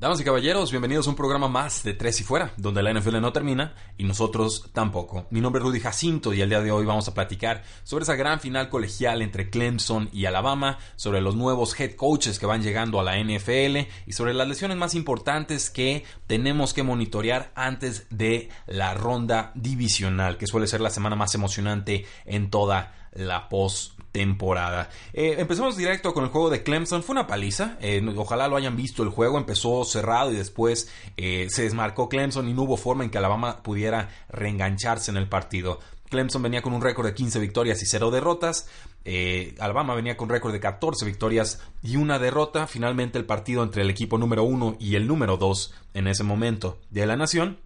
Damas y caballeros, bienvenidos a un programa más de Tres y Fuera, donde la NFL no termina y nosotros tampoco. Mi nombre es Rudy Jacinto y el día de hoy vamos a platicar sobre esa gran final colegial entre Clemson y Alabama, sobre los nuevos head coaches que van llegando a la NFL y sobre las lesiones más importantes que tenemos que monitorear antes de la ronda divisional, que suele ser la semana más emocionante en toda la post temporada. Eh, empezamos directo con el juego de Clemson. Fue una paliza. Eh, ojalá lo hayan visto. El juego empezó cerrado y después eh, se desmarcó Clemson y no hubo forma en que Alabama pudiera reengancharse en el partido. Clemson venía con un récord de 15 victorias y 0 derrotas. Alabama venía con un récord de 14 victorias y una derrota. Finalmente el partido entre el equipo número 1 y el número 2 en ese momento de la nación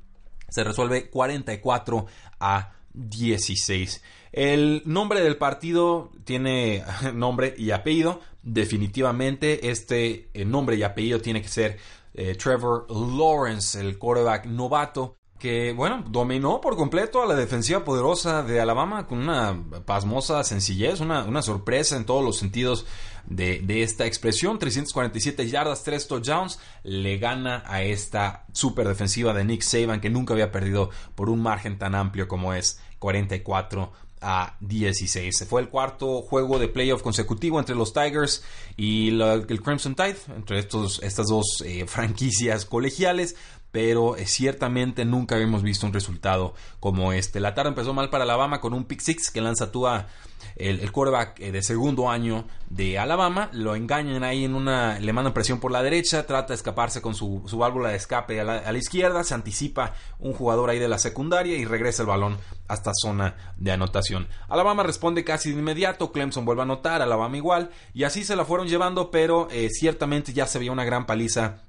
se resuelve 44 a 16. El nombre del partido tiene nombre y apellido. Definitivamente este eh, nombre y apellido tiene que ser eh, Trevor Lawrence, el quarterback novato que, bueno, dominó por completo a la defensiva poderosa de Alabama con una pasmosa sencillez, una, sorpresa en todos los sentidos de, esta expresión. 347 yardas, 3 touchdowns, le gana a esta super defensiva de Nick Saban que nunca había perdido por un margen tan amplio como es 44 a 16. Fue el cuarto juego de playoff consecutivo entre los Tigers y el Crimson Tide, entre estos, estas dos eh, franquicias colegiales pero eh, ciertamente nunca habíamos visto un resultado como este. La tarde empezó mal para Alabama con un pick six que lanza Tua el, el quarterback eh, de segundo año de Alabama, lo engañan ahí en una, le mandan presión por la derecha, trata de escaparse con su, válvula de escape a la, izquierda, se anticipa un jugador ahí de la secundaria y regresa el balón hasta zona de anotación. Alabama responde casi de inmediato, Clemson vuelve a anotar, Alabama igual, y así se la fueron llevando, pero eh, ciertamente ya se veía una gran paliza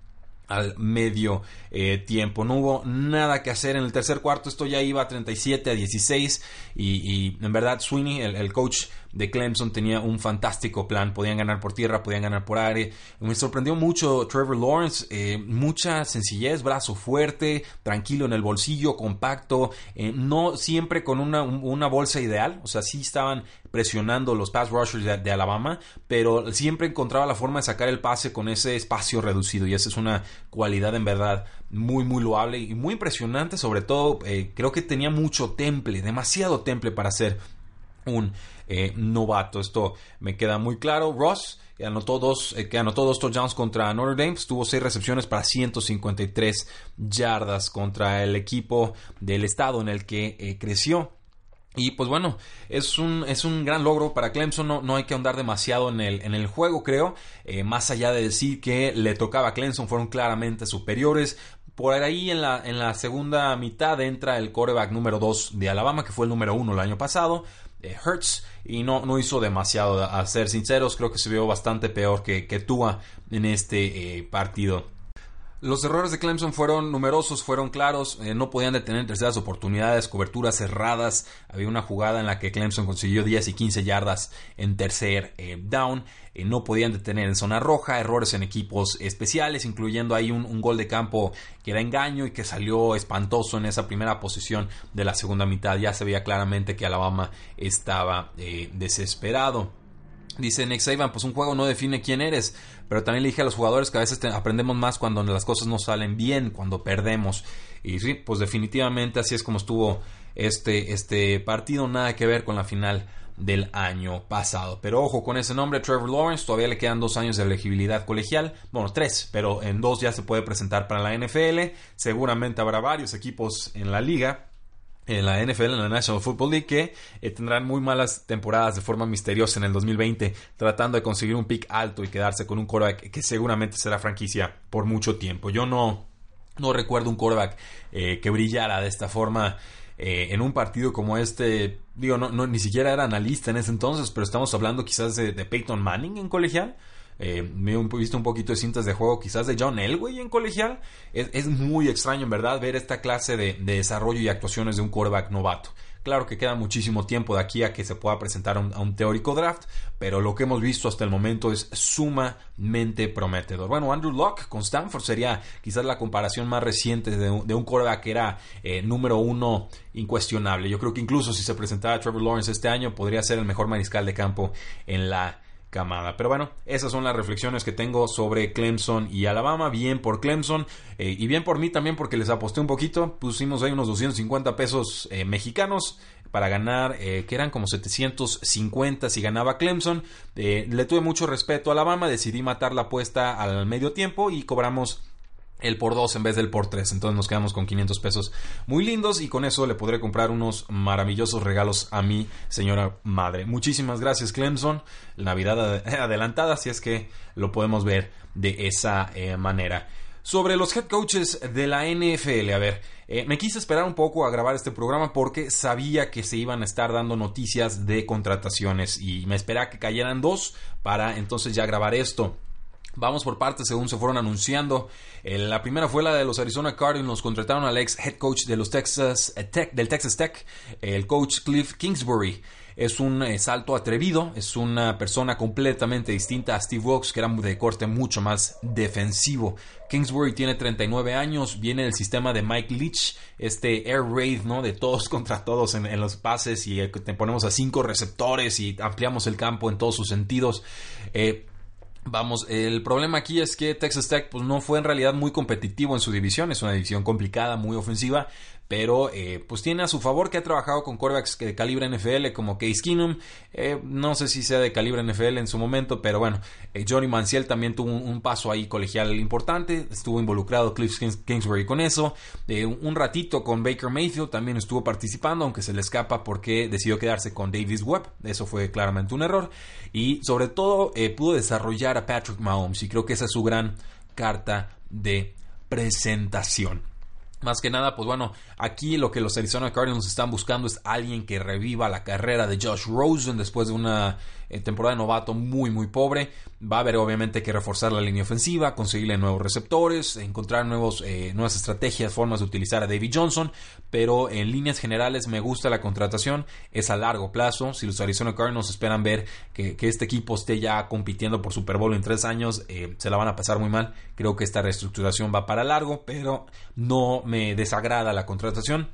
al medio eh, tiempo. No hubo nada que hacer en el tercer cuarto. Esto ya iba a 37 a 16 y, en verdad Sweeney, el, coach de Clemson, tenía un fantástico plan. Podían ganar por tierra, podían ganar por aire. Me sorprendió mucho Trevor Lawrence. Eh, mucha sencillez, brazo fuerte, tranquilo en el bolsillo, compacto. Eh, no siempre con una, una bolsa ideal. O sea, sí estaban presionando los pass rushers de, Alabama, pero siempre encontraba la forma de sacar el pase con ese espacio reducido y esa es una cualidad en verdad muy muy loable y muy impresionante, sobre todo eh, creo que tenía mucho temple, demasiado temple para ser un eh, novato. Esto me queda muy claro. Ross que anotó dos, eh, anotó dos touchdowns contra Notre Dame, tuvo seis recepciones para 153 yardas contra el equipo del estado en el que creció. Y pues bueno, es un, es un gran logro para Clemson, no, no hay que ahondar demasiado en el, en el juego, creo, eh, más allá de decir que le tocaba a Clemson, fueron claramente superiores. Por ahí en la, en la segunda mitad entra el coreback número 2 de Alabama, que fue el número 1 el año pasado, eh, Hertz, y no, no hizo demasiado, a ser sinceros, creo que se vio bastante peor que, que Tua en este eh, partido. Los errores de Clemson fueron numerosos, fueron claros, eh, no podían detener terceras oportunidades, coberturas cerradas. Había una jugada en la que Clemson consiguió 10 y 15 yardas en tercer eh, down. Eh, no podían detener en zona roja, errores en equipos especiales, incluyendo ahí un, gol de campo que era engaño y que salió espantoso en esa primera posición de la segunda mitad. Ya se veía claramente que Alabama estaba desesperado. Dice Nick Saban, pues un juego no define quién eres, pero también le dije a los jugadores que a veces aprendemos más cuando las cosas no salen bien, cuando perdemos. Y sí, pues definitivamente así es como estuvo este, este partido, nada que ver con la final del año pasado. Pero ojo con ese nombre, Trevor Lawrence, todavía le quedan dos años de elegibilidad colegial, bueno, tres, pero en dos ya se puede presentar para la NFL, seguramente habrá varios equipos en la liga en la NFL, en la National Football League, que eh, tendrán muy malas temporadas de forma misteriosa en el 2020, tratando de conseguir un pick alto y quedarse con un quarterback que seguramente será franquicia por mucho tiempo. Yo no, no recuerdo un quarterback eh, que brillara de esta forma eh, en un partido como este digo, no, no, ni siquiera era analista en ese entonces, pero estamos hablando quizás de, de Peyton Manning en colegial. Eh, me he visto un poquito de cintas de juego quizás de John Elway en colegial. Es, muy extraño en verdad ver esta clase de, desarrollo y actuaciones de un quarterback novato. Claro que queda muchísimo tiempo de aquí a que se pueda presentar a un, teórico draft, pero lo que hemos visto hasta el momento es sumamente prometedor. Bueno, Andrew Locke con Stanford sería quizás la comparación más reciente de un, de que era eh, número uno incuestionable. Yo creo que incluso si se presentara Trevor Lawrence este año, podría ser el mejor mariscal de campo en la pero bueno, esas son las reflexiones que tengo sobre Clemson y Alabama. Bien por Clemson eh, y bien por mí también porque les aposté un poquito. Pusimos ahí unos 250 pesos eh, mexicanos para ganar, eh, que eran como 750 si ganaba Clemson. le tuve mucho respeto a Alabama, decidí matar la apuesta al medio tiempo y cobramos el por 2 en vez del por 3. Entonces nos quedamos con 500 pesos muy lindos y con eso le podré comprar unos maravillosos regalos a mi señora madre. Muchísimas gracias Clemson. Navidad adelantada si es que lo podemos ver de esa eh, manera. Sobre los head coaches de la NFL, a ver, eh, me quise esperar un poco a grabar este programa porque sabía que se iban a estar dando noticias de contrataciones y me esperaba que cayeran dos para entonces ya grabar esto. Vamos por partes según se fueron anunciando. Eh, la primera fue la de los Arizona Cardinals. Contrataron al ex head coach de los Texas eh, Tech, del Texas Tech, el coach Cliff Kingsbury. Es un eh, salto atrevido, es una persona completamente distinta a Steve Wilkes, que era de corte mucho más defensivo. Kingsbury tiene 39 años, viene del sistema de Mike Leach, este air raid, ¿no? De todos contra todos en, los pases y te ponemos a cinco receptores y ampliamos el campo en todos sus sentidos. Vamos, el problema aquí es que Texas Tech pues, no fue en realidad muy competitivo en su división, es una división complicada, muy ofensiva, pero eh, pues tiene a su favor que ha trabajado con quarterbacks de calibre NFL como Case Keenum, eh, no sé si sea de calibre NFL en su momento, pero bueno, eh, Johnny Manciel también tuvo un, paso ahí colegial importante, estuvo involucrado Cliff Kingsbury con eso, un ratito con Baker Mayfield también estuvo participando, aunque se le escapa porque decidió quedarse con Davis Webb, eso fue claramente un error, y sobre todo pudo desarrollar a Patrick Mahomes y creo que esa es su gran carta de presentación. Más que nada, pues bueno, aquí lo que los Arizona Cardinals están buscando es alguien que reviva la carrera de Josh Rosen después de una eh, temporada de novato muy muy pobre. Va a haber obviamente que reforzar la línea ofensiva, conseguirle nuevos receptores, encontrar nuevos, eh, nuevas estrategias, formas de utilizar a David Johnson, pero en líneas generales me gusta la contratación, es a largo plazo. Si los Arizona Cardinals esperan ver que, este equipo esté ya compitiendo por Super Bowl en tres años, eh, se la van a pasar muy mal. Creo que esta reestructuración va para largo, pero no me desagrada la contratación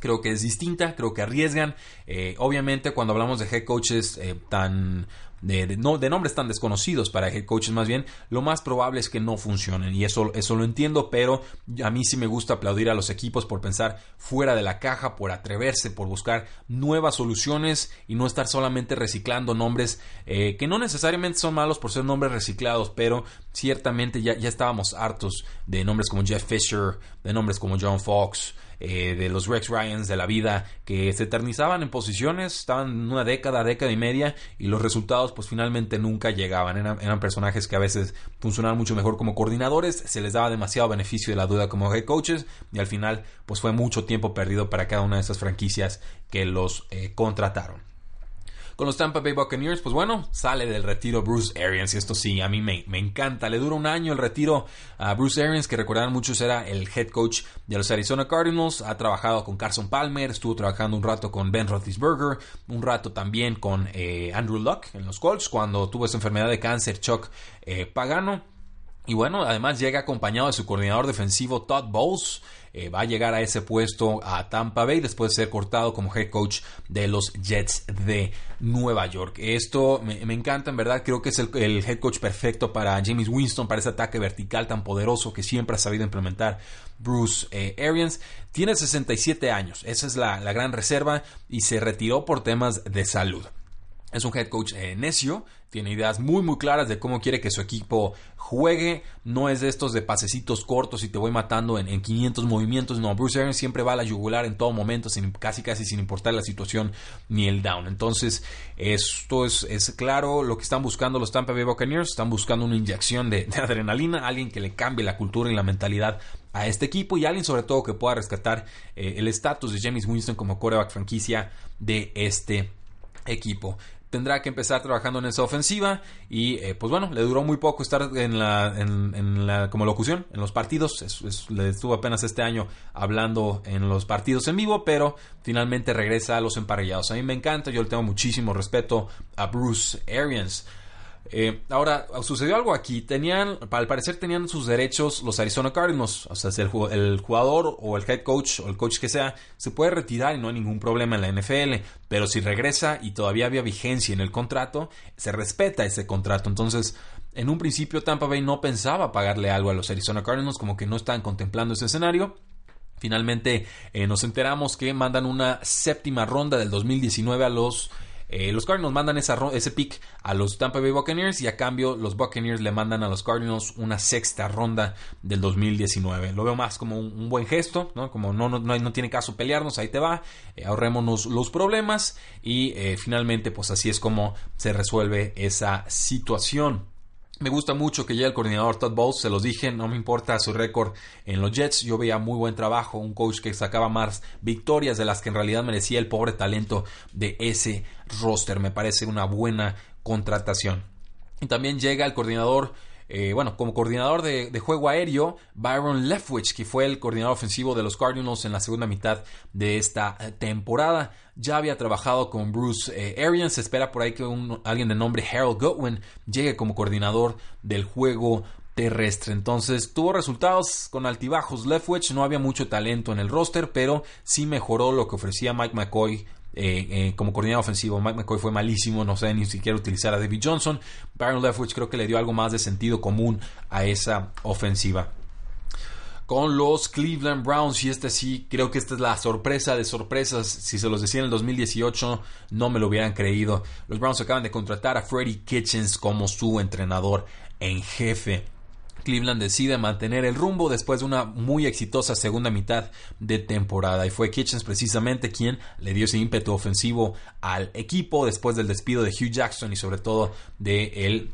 creo que es distinta, creo que arriesgan. Eh, obviamente cuando hablamos de head coaches eh, tan... De, no, de nombres tan desconocidos para head coaches más bien, lo más probable es que no funcionen. Y eso, eso lo entiendo, pero a mí sí me gusta aplaudir a los equipos por pensar fuera de la caja, por atreverse, por buscar nuevas soluciones y no estar solamente reciclando nombres eh, que no necesariamente son malos por ser nombres reciclados, pero ciertamente ya, ya estábamos hartos de nombres como Jeff Fisher, de nombres como John Fox, eh, de los Rex Ryans de la vida que se eternizaban en posiciones, estaban una década, década y media y los resultados pues finalmente nunca llegaban. Eran, personajes que a veces funcionaban mucho mejor como coordinadores, se les daba demasiado beneficio de la duda como head coaches y al final pues fue mucho tiempo perdido para cada una de esas franquicias que los eh, contrataron. Con los Tampa Bay Buccaneers, pues bueno, sale del retiro Bruce Arians. Y esto sí, a mí me, encanta. Le dura un año el retiro a Bruce Arians, que recordarán muchos era el head coach de los Arizona Cardinals. Ha trabajado con Carson Palmer, estuvo trabajando un rato con Ben Roethlisberger, un rato también con eh, Andrew Luck en los Colts, cuando tuvo esa enfermedad de cáncer, Chuck eh, Pagano. Y bueno, además llega acompañado de su coordinador defensivo Todd Bowles. Eh, va a llegar a ese puesto a Tampa Bay después de ser cortado como head coach de los Jets de Nueva York. Esto me, encanta, en verdad, creo que es el, head coach perfecto para James Winston, para ese ataque vertical tan poderoso que siempre ha sabido implementar Bruce eh, Arians. Tiene 67 años, esa es la, la gran reserva y se retiró por temas de salud. Es un head coach eh, necio, tiene ideas muy muy claras de cómo quiere que su equipo juegue, no es de estos de pasecitos cortos y te voy matando en, 500 movimientos, no, Bruce Arians siempre va a la yugular en todo momento, sin, casi casi sin importar la situación ni el down. Entonces, esto es, es claro lo que están buscando los Tampa Bay Buccaneers, están buscando una inyección de, adrenalina, alguien que le cambie la cultura y la mentalidad a este equipo y alguien sobre todo que pueda rescatar eh, el estatus de James Winston como coreback franquicia de este equipo tendrá que empezar trabajando en esa ofensiva y eh, pues bueno, le duró muy poco estar en la, en, la como locución en los partidos, le estuvo apenas este año hablando en los partidos en vivo, pero finalmente regresa a los emparellados. A mí me encanta, yo le tengo muchísimo respeto a Bruce Arians. Eh, ahora, sucedió algo aquí. Tenían, al parecer tenían sus derechos los Arizona Cardinals. O sea, el, el, jugador o el head coach o el coach que sea se puede retirar y no hay ningún problema en la NFL. Pero si regresa y todavía había vigencia en el contrato, se respeta ese contrato. Entonces, en un principio Tampa Bay no pensaba pagarle algo a los Arizona Cardinals, como que no estaban contemplando ese escenario. Finalmente eh, nos enteramos que mandan una séptima ronda del 2019 a los eh, los Cardinals mandan ese pick a los Tampa Bay Buccaneers y a cambio los Buccaneers le mandan a los Cardinals una sexta ronda del 2019. Lo veo más como un, buen gesto, ¿no? Como no, no, no, tiene caso pelearnos, ahí te va, eh, ahorrémonos los problemas y eh, finalmente pues así es como se resuelve esa situación. Me gusta mucho que ya el coordinador Todd Bowles, se los dije, no me importa su récord en los Jets, yo veía muy buen trabajo, un coach que sacaba más victorias de las que en realidad merecía el pobre talento de ese roster, me parece una buena contratación. Y también llega el coordinador eh, bueno, como coordinador de, juego aéreo, Byron Leftwich, que fue el coordinador ofensivo de los Cardinals en la segunda mitad de esta eh, temporada. Ya había trabajado con Bruce eh, Arians. Se espera por ahí que alguien de nombre Harold Goodwin llegue como coordinador del juego terrestre. Entonces tuvo resultados con altibajos. Leftwich no había mucho talento en el roster, pero sí mejoró lo que ofrecía Mike McCoy eh, eh, como coordinador ofensivo. Mike McCoy fue malísimo, no sé ni siquiera utilizar a David Johnson. Byron Leftwich creo que le dio algo más de sentido común a esa ofensiva. Con los Cleveland Browns, y este sí, creo que esta es la sorpresa de sorpresas. Si se los decía en el 2018, no me lo hubieran creído. Los Browns acaban de contratar a Freddie Kitchens como su entrenador en jefe. Cleveland decide mantener el rumbo después de una muy exitosa segunda mitad de temporada y fue Kitchens precisamente quien le dio ese ímpetu ofensivo al equipo después del despido de Hugh Jackson y sobre todo de el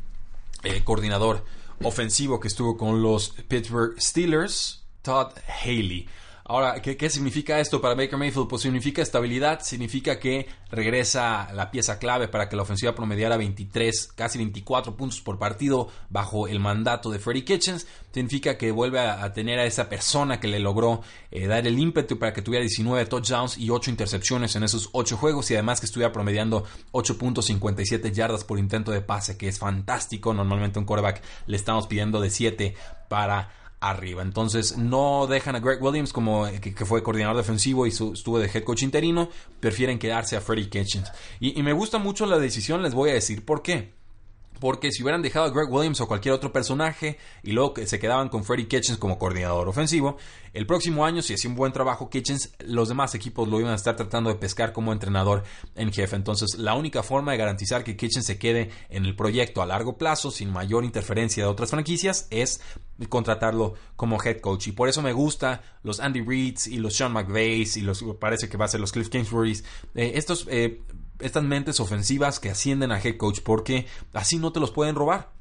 eh, coordinador ofensivo que estuvo con los Pittsburgh Steelers, Todd Haley. Ahora, ¿qué, significa esto para Baker Mayfield? Pues significa estabilidad, significa que regresa la pieza clave para que la ofensiva promediara 23, casi 24 puntos por partido bajo el mandato de Freddie Kitchens. Significa que vuelve a, tener a esa persona que le logró eh, dar el ímpetu para que tuviera 19 touchdowns y 8 intercepciones en esos 8 juegos y además que estuviera promediando 8.57 yardas por intento de pase, que es fantástico. Normalmente un quarterback le estamos pidiendo de 7 para arriba. Entonces no dejan a Greg Williams como que, fue coordinador defensivo y estuvo de head coach interino, prefieren quedarse a Freddie Kitchens. Y me gusta mucho la decisión, les voy a decir por qué. Porque si hubieran dejado a Greg Williams o cualquier otro personaje y luego se quedaban con Freddie Kitchens como coordinador ofensivo, el próximo año, si hacía un buen trabajo Kitchens, los demás equipos lo iban a estar tratando de pescar como entrenador en jefe. Entonces, la única forma de garantizar que Kitchens se quede en el proyecto a largo plazo, sin mayor interferencia de otras franquicias, es contratarlo como head coach. Y por eso me gusta los Andy Reeds y los Sean McVeigh y los parece que va a ser los Cliff Kingsburys. Eh, estos eh, estas mentes ofensivas que ascienden a head coach porque así no te los pueden robar.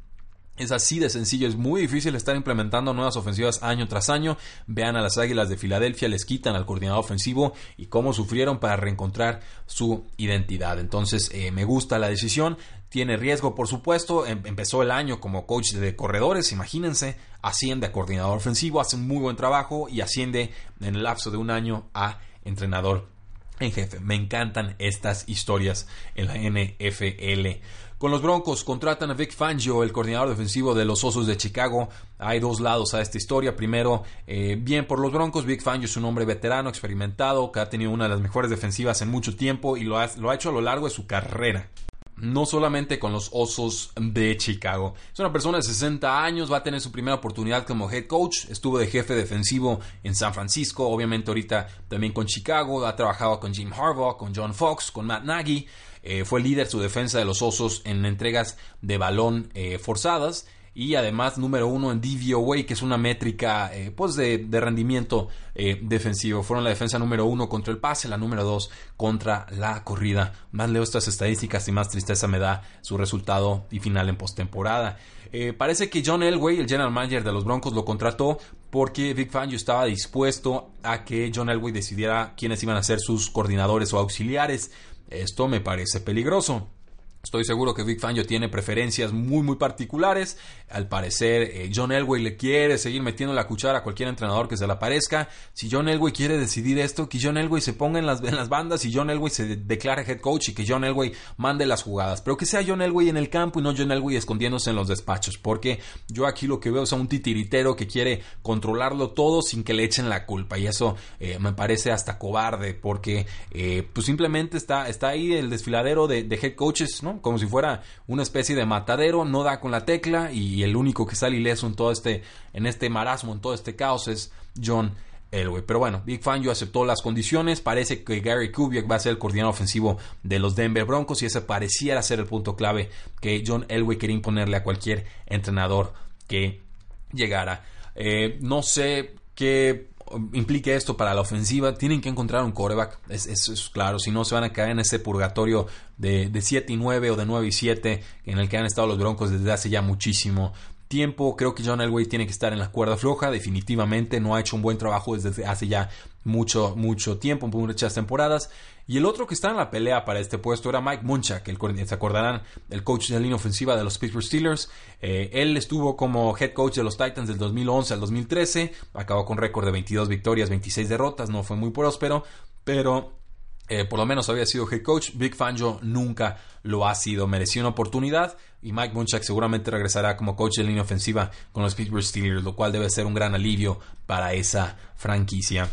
Es así de sencillo, es muy difícil estar implementando nuevas ofensivas año tras año. Vean a las Águilas de Filadelfia, les quitan al coordinador ofensivo y cómo sufrieron para reencontrar su identidad. Entonces, eh, me gusta la decisión. Tiene riesgo, por supuesto. Em, empezó el año como coach de corredores, imagínense. Asciende a coordinador ofensivo, hace un muy buen trabajo y asciende en el lapso de un año a entrenador en jefe. Me encantan estas historias en la NFL. Con los Broncos contratan a Vic Fangio, el coordinador defensivo de los Osos de Chicago. Hay dos lados a esta historia. Primero, eh, bien por los Broncos. Vic Fangio es un hombre veterano, experimentado, que ha tenido una de las mejores defensivas en mucho tiempo y lo ha, lo ha hecho a lo largo de su carrera no solamente con los Osos de Chicago. Es una persona de 60 años, va a tener su primera oportunidad como head coach, estuvo de jefe defensivo en San Francisco, obviamente ahorita también con Chicago, ha trabajado con Jim Harbaugh, con John Fox, con Matt Nagy. eh, fue líder su defensa de los Osos en entregas de balón forzadas y además número uno en DVOA, que es una métrica eh, pues de, rendimiento eh, defensivo. Fueron la defensa número uno contra el pase, la número dos contra la corrida. Más leo estas estadísticas y más tristeza me da su resultado y final en postemporada. Eh, parece que John Elway, el general manager de los Broncos, lo contrató porque Vic Fangio estaba dispuesto a que John Elway decidiera quiénes iban a ser sus coordinadores o auxiliares. Esto me parece peligroso. Estoy seguro que Vic Fangio tiene preferencias muy muy particulares. Al parecer, eh, John Elway le quiere seguir metiendo la cuchara a cualquier entrenador que se le aparezca. Si John Elway quiere decidir esto, que John Elway se ponga en las, en las bandas y John Elway se declare head coach y que John Elway mande las jugadas. Pero que sea John Elway en el campo y no John Elway escondiéndose en los despachos. Porque yo aquí lo que veo es a un titiritero que quiere controlarlo todo sin que le echen la culpa. Y eso eh, me parece hasta cobarde porque eh, pues simplemente está, está ahí el desfiladero de, de head coaches, ¿no? Como si fuera una especie de matadero, no da con la tecla y el único que sale ileso en todo este, en este marasmo, en todo este caos es John Elway. Pero bueno, Big Fangio aceptó las condiciones. Parece que Gary Kubiak va a ser el coordinador ofensivo de los Denver Broncos y ese pareciera ser el punto clave que John Elway quería imponerle a cualquier entrenador que llegara. Eh, no sé qué implique esto para la ofensiva, tienen que encontrar un coreback. Es, es, claro, si no se van a caer en ese purgatorio de, de 7 y 9 o de 9 y 7 en el que han estado los Broncos desde hace ya muchísimo Creo que John Elway tiene que estar en la cuerda floja, definitivamente. No ha hecho un buen trabajo desde hace ya mucho, mucho tiempo, muchas temporadas. Y el otro que está en la pelea para este puesto era Mike Munchak, el, se acordarán, el coach de la línea ofensiva de los Pittsburgh Steelers. Eh, él estuvo como head coach de los Titans del 2011 al 2013, acabó con récord de 22 victorias, 26 derrotas, no fue muy próspero, pero eh, por lo menos había sido head coach. Big Fangio nunca lo ha sido. Mereció una oportunidad y Mike Munchak seguramente regresará como coach de línea ofensiva con los Pittsburgh Steelers, lo cual debe ser un gran alivio para esa franquicia.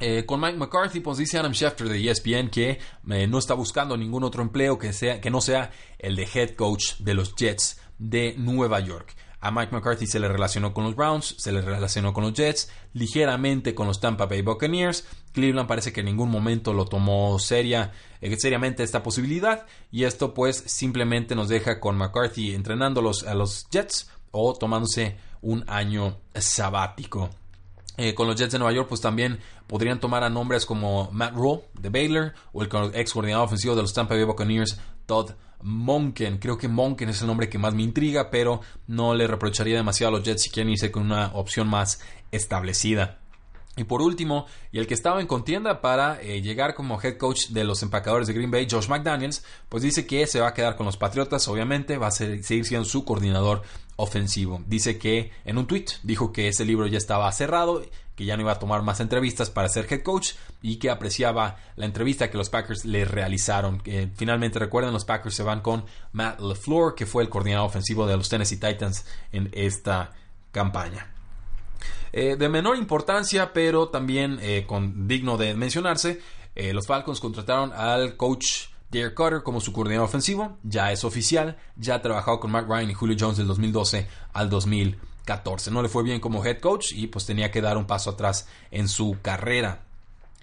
Eh, con Mike McCarthy, pues dice Adam Schefter de ESPN que eh, no está buscando ningún otro empleo que, sea, que no sea el de head coach de los Jets de Nueva York. A Mike McCarthy se le relacionó con los Browns, se le relacionó con los Jets, ligeramente con los Tampa Bay Buccaneers. Cleveland parece que en ningún momento lo tomó eh, seriamente esta posibilidad y esto pues simplemente nos deja con McCarthy entrenando a los Jets o tomándose un año sabático. Eh, con los Jets de Nueva York, pues también podrían tomar a nombres como Matt Rule de Baylor o el ex coordinador ofensivo de los Tampa Bay Buccaneers, Todd Monken. Creo que Monken es el nombre que más me intriga, pero no le reprocharía demasiado a los Jets si quieren irse con una opción más establecida. Y por último, y el que estaba en contienda para eh, llegar como head coach de los empacadores de Green Bay, Josh McDaniels, pues dice que se va a quedar con los Patriotas, obviamente, va a seguir siendo su coordinador ofensivo. Dice que en un tweet dijo que ese libro ya estaba cerrado, que ya no iba a tomar más entrevistas para ser head coach y que apreciaba la entrevista que los Packers le realizaron. finalmente recuerden, los Packers se van con Matt LeFleur, que fue el coordinador ofensivo de los Tennessee Titans en esta campaña. Eh, de menor importancia, pero también eh, con, digno de mencionarse, eh, los Falcons contrataron al coach Derek Carter como su coordinador ofensivo, ya es oficial, ya ha trabajado con Mark Ryan y Julio Jones del 2012 al 2014. No le fue bien como head coach y pues tenía que dar un paso atrás en su carrera.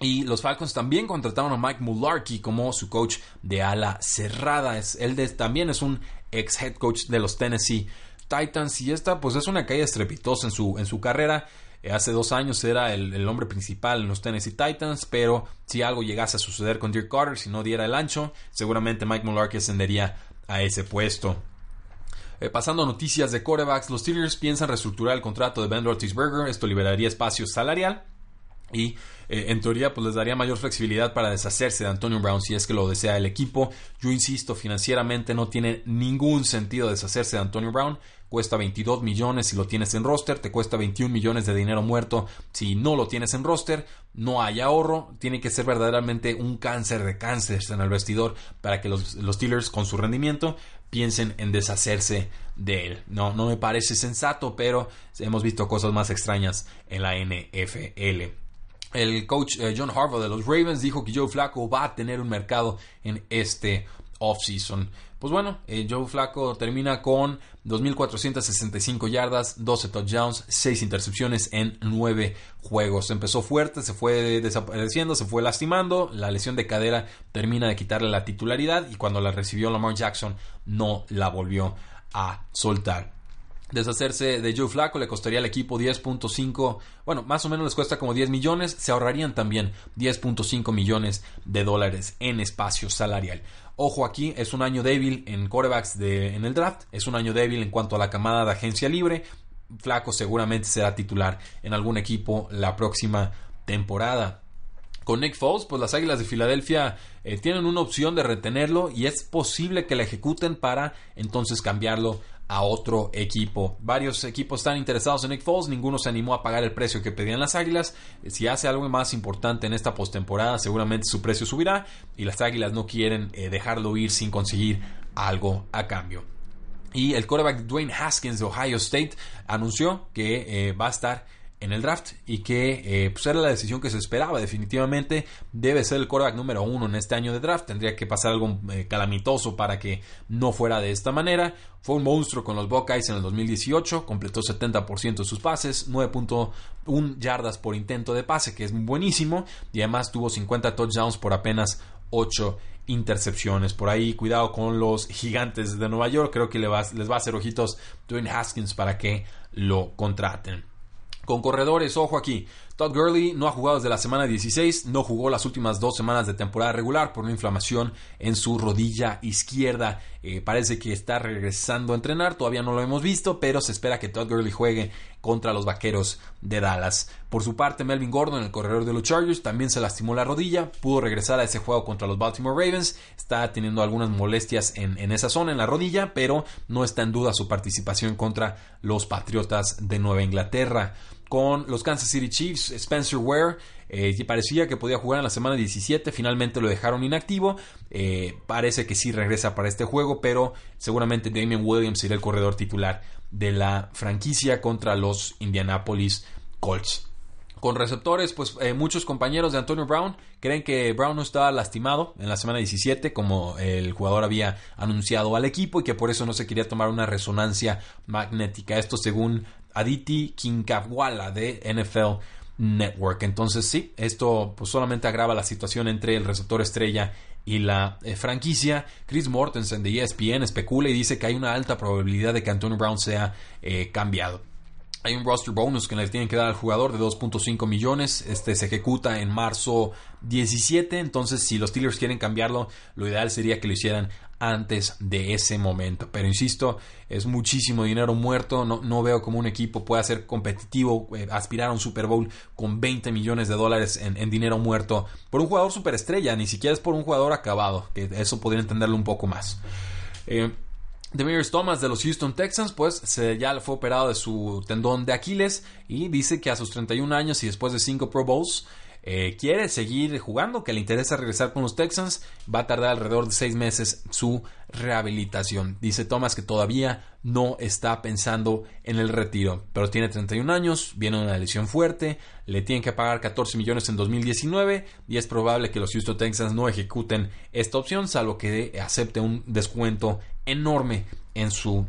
Y los Falcons también contrataron a Mike Mularkey como su coach de ala cerrada. Es, él también es un ex head coach de los Tennessee Titans y esta pues es una caída estrepitosa en su, en su carrera. Eh, hace dos años era el, hombre principal en los Tennessee Titans, pero si algo llegase a suceder con Dirk Carter, si no diera el ancho, seguramente Mike Mularkey ascendería a ese puesto. Eh, pasando a noticias de corebacks, los Steelers piensan reestructurar el contrato de Ben Roethlisberger. Esto liberaría espacio salarial y eh, en teoría pues les daría mayor flexibilidad para deshacerse de Antonio Brown si es que lo desea el equipo. Yo insisto, financieramente no tiene ningún sentido deshacerse de Antonio Brown. Cuesta 22 millones si lo tienes en roster, te cuesta 21 millones de dinero muerto si no lo tienes en roster. No hay ahorro, tiene que ser verdaderamente un cáncer de cáncer en el vestidor para que los, los Steelers con su rendimiento piensen en deshacerse de él. No, no me parece sensato, pero hemos visto cosas más extrañas en la NFL. El coach eh, John Harbaugh de los Ravens dijo que Joe Flacco va a tener un mercado en este offseason. Pues bueno, eh, Joe Flaco termina con 2.465 yardas, 12 touchdowns, 6 intercepciones en 9 juegos. Empezó fuerte, se fue desapareciendo, se fue lastimando. La lesión de cadera termina de quitarle la titularidad y cuando la recibió Lamar Jackson no la volvió a soltar. Deshacerse de Joe Flaco le costaría al equipo 10.5, bueno, más o menos les cuesta como 10 millones, se ahorrarían también 10.5 millones de dólares en espacio salarial. Ojo aquí, es un año débil en corebacks de, en el draft, es un año débil en cuanto a la camada de agencia libre. Flaco seguramente será titular en algún equipo la próxima temporada. Con Nick Foles, pues las Águilas de Filadelfia eh, tienen una opción de retenerlo y es posible que la ejecuten para entonces cambiarlo a otro equipo. Varios equipos están interesados en Nick Foles, ninguno se animó a pagar el precio que pedían las Águilas. Si hace algo más importante en esta postemporada, seguramente su precio subirá y las Águilas no quieren eh, dejarlo ir sin conseguir algo a cambio. Y el quarterback Dwayne Haskins de Ohio State anunció que eh, va a estar en el draft y que eh, pues era la decisión que se esperaba definitivamente debe ser el quarterback número uno en este año de draft tendría que pasar algo eh, calamitoso para que no fuera de esta manera fue un monstruo con los Buckeyes en el 2018 completó 70% de sus pases 9.1 yardas por intento de pase que es buenísimo y además tuvo 50 touchdowns por apenas 8 intercepciones. Por ahí, cuidado con los gigantes de Nueva York. Creo que les va a hacer ojitos Dwayne Haskins para que lo contraten. Con corredores, ojo aquí. Todd Gurley no ha jugado desde la semana 16, no jugó las últimas dos semanas de temporada regular por una inflamación en su rodilla izquierda. Eh, parece que está regresando a entrenar, todavía no lo hemos visto, pero se espera que Todd Gurley juegue contra los vaqueros de Dallas. Por su parte, Melvin Gordon, el corredor de los Chargers, también se lastimó la rodilla, pudo regresar a ese juego contra los Baltimore Ravens, está teniendo algunas molestias en, en esa zona, en la rodilla, pero no está en duda su participación contra los Patriotas de Nueva Inglaterra con los Kansas City Chiefs. Spencer Ware eh, parecía que podía jugar en la semana 17, finalmente lo dejaron inactivo. Eh, parece que sí regresa para este juego, pero seguramente Damian Williams será el corredor titular de la franquicia contra los Indianapolis Colts. Con receptores, pues eh, muchos compañeros de Antonio Brown creen que Brown no estaba lastimado en la semana 17, como el jugador había anunciado al equipo, y que por eso no se quería tomar una resonancia magnética. Esto según Aditi Kinkawala de NFL Network. Entonces sí, esto pues solamente agrava la situación entre el receptor estrella y la eh, franquicia. Chris Mortensen de ESPN especula y dice que hay una alta probabilidad de que Antonio Brown sea eh, cambiado. Hay un roster bonus que le tienen que dar al jugador de 2.5 millones. Este se ejecuta en marzo 17. Entonces, si los Steelers quieren cambiarlo, lo ideal sería que lo hicieran antes de ese momento. Pero insisto, es muchísimo dinero muerto. No, no veo cómo un equipo pueda ser competitivo, eh, aspirar a un Super Bowl con 20 millones de dólares en, dinero muerto por un jugador superestrella. Ni siquiera es por un jugador acabado, que eso podría entenderlo un poco más. Eh, Thomas de los Houston Texans, pues se, ya fue operado de su tendón de Aquiles y dice que a sus 31 años y después de 5 Pro Bowls eh, quiere seguir jugando, que le interesa regresar con los Texans. Va a tardar alrededor de 6 meses su rehabilitación. Dice Thomas que todavía no está pensando en el retiro, pero tiene 31 años, viene una lesión fuerte, le tienen que pagar 14 millones en 2019 y es probable que los Houston Texans no ejecuten esta opción, salvo que acepte un descuento enorme en su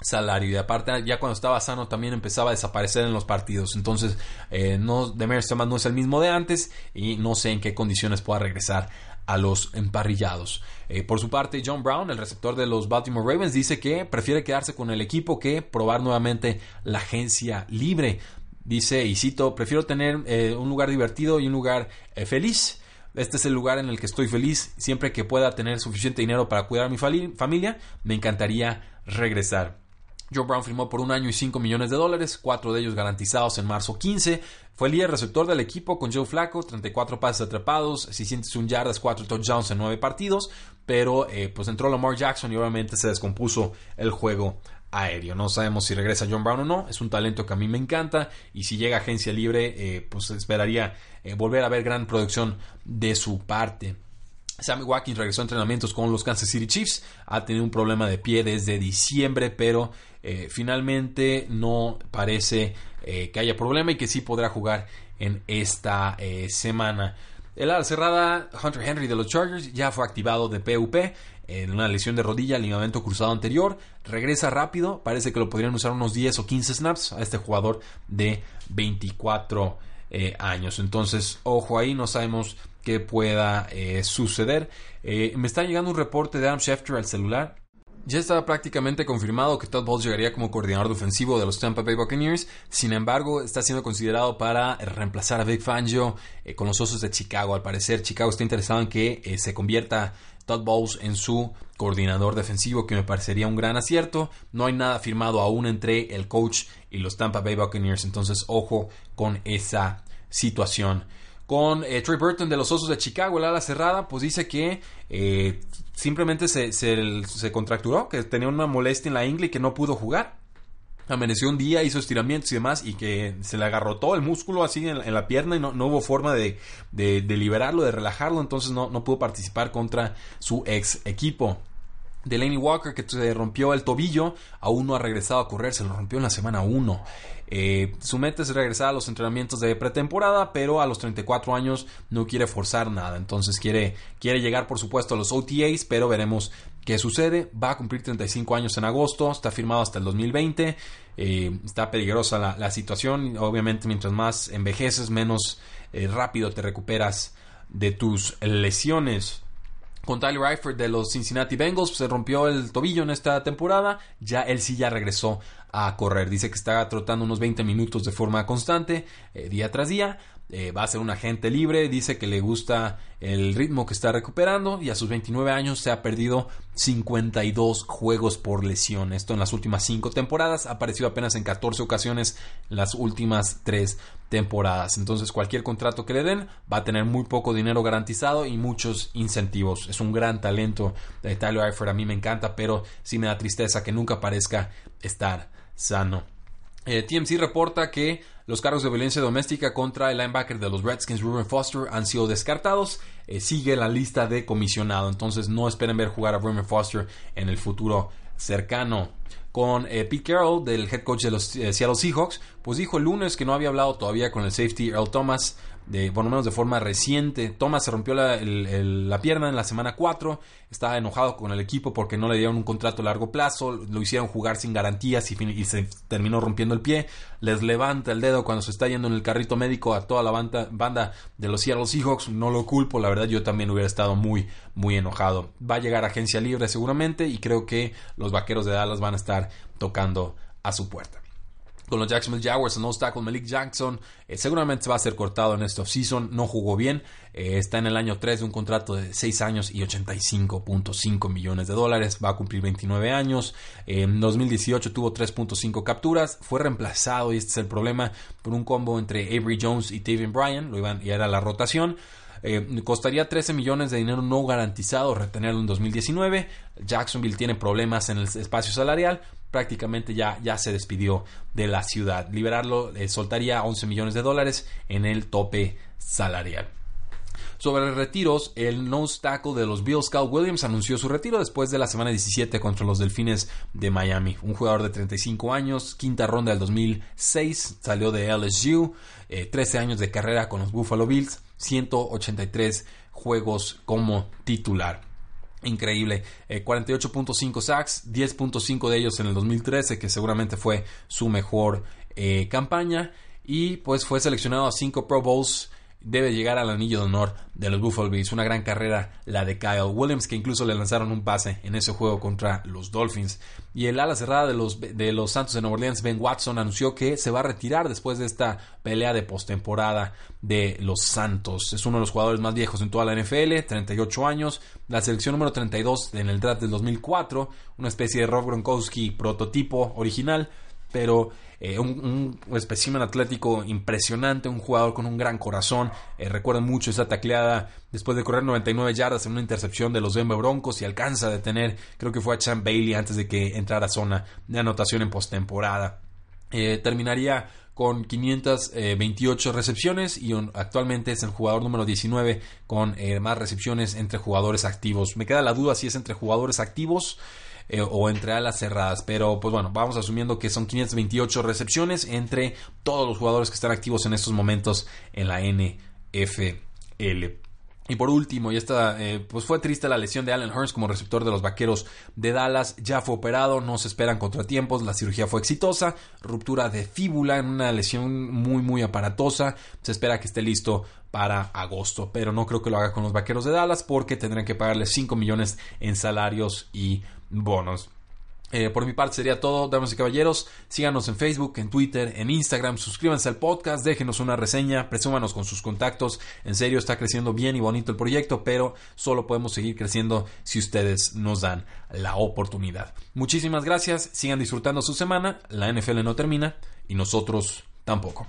salario. Y aparte ya cuando estaba sano también empezaba a desaparecer en los partidos. Entonces eh, no Thomas no es el mismo de antes y no sé en qué condiciones pueda regresar a los emparrillados. Eh, por su parte John Brown el receptor de los Baltimore Ravens dice que prefiere quedarse con el equipo que probar nuevamente la agencia libre. Dice y cito prefiero tener eh, un lugar divertido y un lugar feliz. Este es el lugar en el que estoy feliz. Siempre que pueda tener suficiente dinero para cuidar a mi familia, me encantaría regresar. Joe Brown firmó por un año y 5 millones de dólares, cuatro de ellos garantizados en marzo 15. Fue el líder receptor del equipo con Joe Flacco, 34 pases atrapados, 601 yardas, 4 touchdowns en 9 partidos, pero eh, pues entró Lamar Jackson y obviamente se descompuso el juego aéreo. No sabemos si regresa John Brown o no, es un talento que a mí me encanta y si llega a agencia libre, eh, pues esperaría eh, volver a ver gran producción de su parte. Sammy Watkins regresó a entrenamientos con los Kansas City Chiefs. Ha tenido un problema de pie desde diciembre, pero eh, finalmente no parece que haya problema y que sí podrá jugar en esta semana. El ala cerrada Hunter Henry de los Chargers ya fue activado de PUP en una lesión de rodilla, ligamento cruzado anterior. Regresa rápido, parece que lo podrían usar unos 10 o 15 snaps a este jugador de 24 eh, años. Entonces, ojo ahí, no sabemos qué pueda eh, suceder. Eh, me está llegando un reporte de Adam Schefter al celular. Ya estaba prácticamente confirmado que Todd Bowles llegaría como coordinador defensivo de los Tampa Bay Buccaneers. Sin embargo, está siendo considerado para reemplazar a Vic Fangio con los Osos de Chicago. Al parecer, Chicago está interesado en que se convierta Todd Bowles en su coordinador defensivo, que me parecería un gran acierto. No hay nada firmado aún entre el coach y los Tampa Bay Buccaneers, entonces ojo con esa situación. Con eh, Trey Burton de los Osos de Chicago, el ala cerrada, pues dice que eh, simplemente se, se, contracturó, que tenía una molestia en la ingle y que no pudo jugar amaneció un día, hizo estiramientos y demás, y que se le agarró todo el músculo así en, la pierna y no, no hubo forma de, de, liberarlo, de relajarlo, entonces no, no pudo participar contra su ex equipo. Delaney Walker, que se rompió el tobillo, aún no ha regresado a correr, se lo rompió en la semana 1. Eh, su meta es regresar a los entrenamientos de pretemporada, pero a los 34 años no quiere forzar nada. Entonces quiere, quiere llegar, por supuesto, a los OTAs, pero veremos qué sucede. Va a cumplir 35 años en agosto, está firmado hasta el 2020. Eh, está peligrosa la, situación. Obviamente, mientras más envejeces, menos eh, rápido te recuperas de tus lesiones con Tyler Eifert de los Cincinnati Bengals. Se rompió el tobillo en esta temporada. Ya él sí ya regresó a correr. Dice que está trotando unos 20 minutos de forma constante, eh, día tras día. Eh, va a ser un agente libre, dice que le gusta el ritmo que está recuperando y a sus 29 años se ha perdido 52 juegos por lesión. Esto en las últimas 5 temporadas, ha aparecido apenas en 14 ocasiones las últimas 3 temporadas. Entonces cualquier contrato que le den va a tener muy poco dinero garantizado y muchos incentivos. Es un gran talento de Tyler Eifert, a mí me encanta, pero sí me da tristeza que nunca parezca estar sano. Eh, TMC reporta que los cargos de violencia doméstica contra el linebacker de los Redskins, Ruben Foster, han sido descartados. Eh, sigue la lista de comisionado, entonces no esperen ver jugar a Ruben Foster en el futuro cercano. Con eh, Pete Carroll, del head coach de los Seattle Seahawks, pues dijo el lunes que no había hablado todavía con el safety Earl Thomas de, por lo menos de forma reciente. Thomas se rompió la, pierna en la semana 4, estaba enojado con el equipo porque no le dieron un contrato a largo plazo, lo hicieron jugar sin garantías y, se terminó rompiendo el pie. Les levanta el dedo cuando se está yendo en el carrito médico a toda la banda, banda de los Seattle Seahawks, no lo culpo, la verdad yo también hubiera estado muy, muy enojado. Va a llegar agencia libre seguramente y creo que los vaqueros de Dallas van a estar tocando a su puerta con los Jacksonville Jaguars, no está con Malik Jackson, eh, seguramente va a ser cortado en esta offseason, no jugó bien, eh, está en el año 3 de un contrato de 6 años y 85.5 millones de dólares, va a cumplir 29 años, en 2018 tuvo 3.5 capturas, fue reemplazado, y este es el problema, por un combo entre Avery Jones y Tavian Bryan, lo iban, y era la rotación, eh, costaría 13 millones de dinero no garantizado retenerlo en 2019. Jacksonville tiene problemas en el espacio salarial. Prácticamente ya, ya se despidió de la ciudad. Liberarlo eh, soltaría 11 millones de dólares en el tope salarial. Sobre retiros, el nose tackle de los Bills, Cal Williams, anunció su retiro después de la semana 17 contra los Delfines de Miami. Un jugador de 35 años, quinta ronda del 2006, salió de LSU, 13 eh, años de carrera con los Buffalo Bills, 183 juegos como titular. Increíble, 48.5 eh, sacks, 10.5 de ellos en el 2013, que seguramente fue su mejor eh, campaña. Y pues fue seleccionado a 5 Pro Bowls debe llegar al anillo de honor de los Buffalo Bills. Una gran carrera la de Kyle Williams, que incluso le lanzaron un pase en ese juego contra los Dolphins. Y el ala cerrada de los, de los Santos de Nueva Orleans, Ben Watson, anunció que se va a retirar después de esta pelea de postemporada de los Santos. Es uno de los jugadores más viejos en toda la NFL, 38 años, la selección número 32 en el draft del 2004, una especie de Rob Gronkowski prototipo original, pero eh, un, un atlético impresionante, un jugador con un gran corazón. Eh, recuerdo mucho esa tacleada después de correr 99 yardas en una intercepción de los Denver Broncos y alcanza a detener, creo que fue a Champ Bailey antes de que entrara a zona de anotación en postemporada. Eh, terminaría con 528 recepciones y actualmente es el jugador número 19 con más recepciones entre jugadores activos. Me queda la duda si es entre jugadores activos eh, o entre alas cerradas. Pero pues bueno, vamos asumiendo que son 528 recepciones entre todos los jugadores que están activos en estos momentos en la NFL. Y por último, y esta, eh, pues fue triste la lesión de Allen Hurst como receptor de los Vaqueros de Dallas. Ya fue operado, no se esperan contratiempos, la cirugía fue exitosa, ruptura de fíbula en una lesión muy muy aparatosa. Se espera que esté listo para agosto, pero no creo que lo haga con los Vaqueros de Dallas porque tendrán que pagarle 5 millones en salarios y bonos. Eh, por mi parte sería todo, damas y caballeros. Síganos en Facebook, en Twitter, en Instagram. Suscríbanse al podcast, déjenos una reseña, presúmanos con sus contactos. En serio, está creciendo bien y bonito el proyecto, pero solo podemos seguir creciendo si ustedes nos dan la oportunidad. Muchísimas gracias, sigan disfrutando su semana. La NFL no termina y nosotros tampoco.